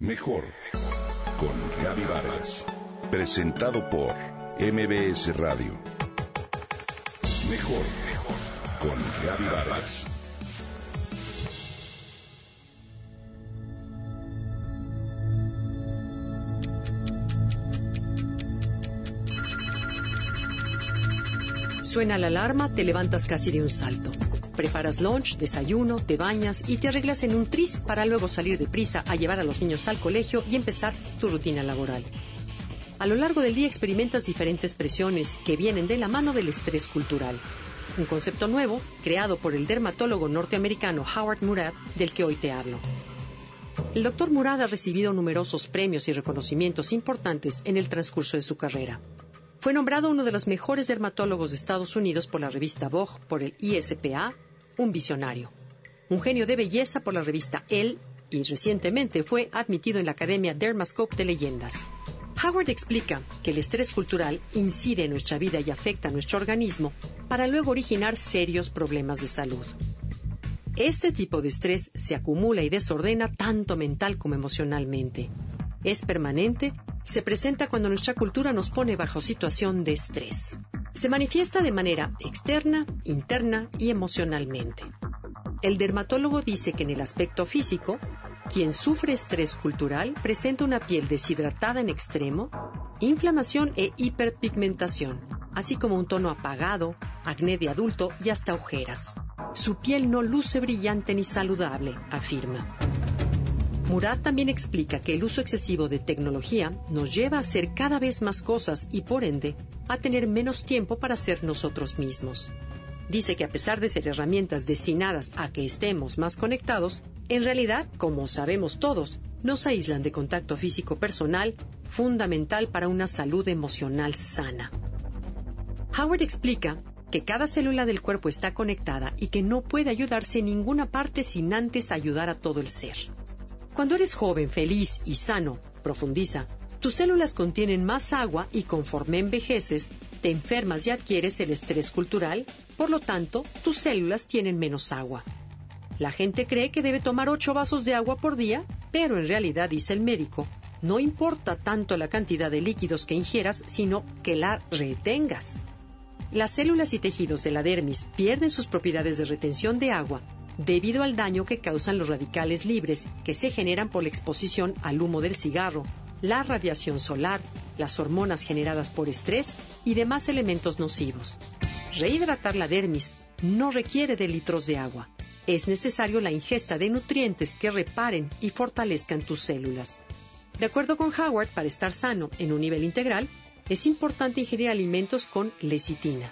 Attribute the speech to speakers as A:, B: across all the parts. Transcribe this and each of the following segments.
A: Mejor con Gaby Vargas. Presentado por MBS Radio. Mejor con Gaby Vargas.
B: Suena la alarma, te levantas casi de un salto. Preparas lunch, desayuno, te bañas y te arreglas en un tris para luego salir deprisa a llevar a los niños al colegio y empezar tu rutina laboral. A lo largo del día experimentas diferentes presiones que vienen de la mano del estrés cultural. Un concepto nuevo creado por el dermatólogo norteamericano Howard Murad, del que hoy te hablo. El doctor Murad ha recibido numerosos premios y reconocimientos importantes en el transcurso de su carrera. Fue nombrado uno de los mejores dermatólogos de Estados Unidos por la revista Vogue, por el ISPA un visionario, un genio de belleza por la revista Elle y recientemente fue admitido en la Academia Dermascope de Leyendas. Howard explica que el estrés cultural incide en nuestra vida y afecta a nuestro organismo para luego originar serios problemas de salud. Este tipo de estrés se acumula y desordena tanto mental como emocionalmente. Es permanente, se presenta cuando nuestra cultura nos pone bajo situación de estrés. Se manifiesta de manera externa, interna y emocionalmente. El dermatólogo dice que en el aspecto físico, quien sufre estrés cultural presenta una piel deshidratada en extremo, inflamación e hiperpigmentación, así como un tono apagado, acné de adulto y hasta ojeras. Su piel no luce brillante ni saludable, afirma. Murat también explica que el uso excesivo de tecnología nos lleva a hacer cada vez más cosas y por ende a tener menos tiempo para ser nosotros mismos. Dice que a pesar de ser herramientas destinadas a que estemos más conectados, en realidad, como sabemos todos, nos aíslan de contacto físico personal, fundamental para una salud emocional sana. Howard explica que cada célula del cuerpo está conectada y que no puede ayudarse en ninguna parte sin antes ayudar a todo el ser. Cuando eres joven, feliz y sano, profundiza, tus células contienen más agua y conforme envejeces, te enfermas y adquieres el estrés cultural, por lo tanto, tus células tienen menos agua. La gente cree que debe tomar 8 vasos de agua por día, pero en realidad, dice el médico, no importa tanto la cantidad de líquidos que ingieras, sino que la retengas. Las células y tejidos de la dermis pierden sus propiedades de retención de agua debido al daño que causan los radicales libres que se generan por la exposición al humo del cigarro, la radiación solar, las hormonas generadas por estrés y demás elementos nocivos. Rehidratar la dermis no requiere de litros de agua. Es necesario la ingesta de nutrientes que reparen y fortalezcan tus células. De acuerdo con Howard, para estar sano en un nivel integral, es importante ingerir alimentos con lecitina,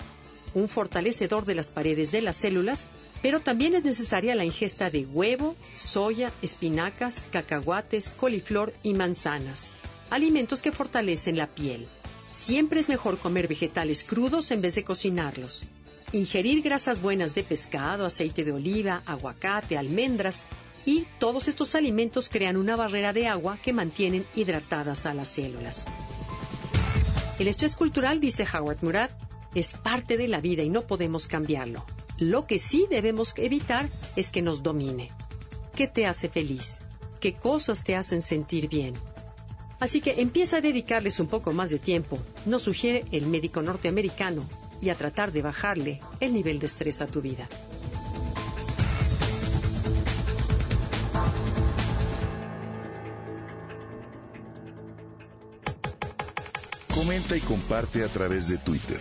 B: un fortalecedor de las paredes de las células pero también es necesaria la ingesta de huevo, soya, espinacas, cacahuates, coliflor y manzanas, alimentos que fortalecen la piel. Siempre es mejor comer vegetales crudos en vez de cocinarlos. Ingerir grasas buenas de pescado, aceite de oliva, aguacate, almendras y todos estos alimentos crean una barrera de agua que mantienen hidratadas a las células. El estrés cultural, dice Howard Murad, es parte de la vida y no podemos cambiarlo. Lo que sí debemos evitar es que nos domine. ¿Qué te hace feliz? ¿Qué cosas te hacen sentir bien? Así que empieza a dedicarles un poco más de tiempo, nos sugiere el médico norteamericano, y a tratar de bajarle el nivel de estrés a tu vida.
A: Comenta y comparte a través de Twitter.